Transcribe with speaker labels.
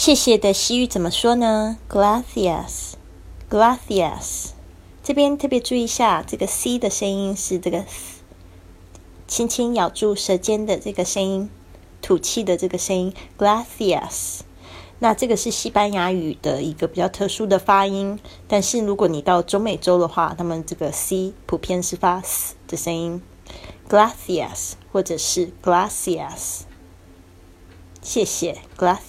Speaker 1: 谢谢的西语怎么说呢？Gracias，Gracias。这边特别注意一下，这个 c 的声音是这个轻轻咬住舌尖的这个声音，吐气的这个声音。Gracias。那这个是西班牙语的一个比较特殊的发音，但是如果你到中美洲的话，他们这个 c 普遍是发 s 的声音。Gracias，或者是 Gracias。谢谢，Gracias。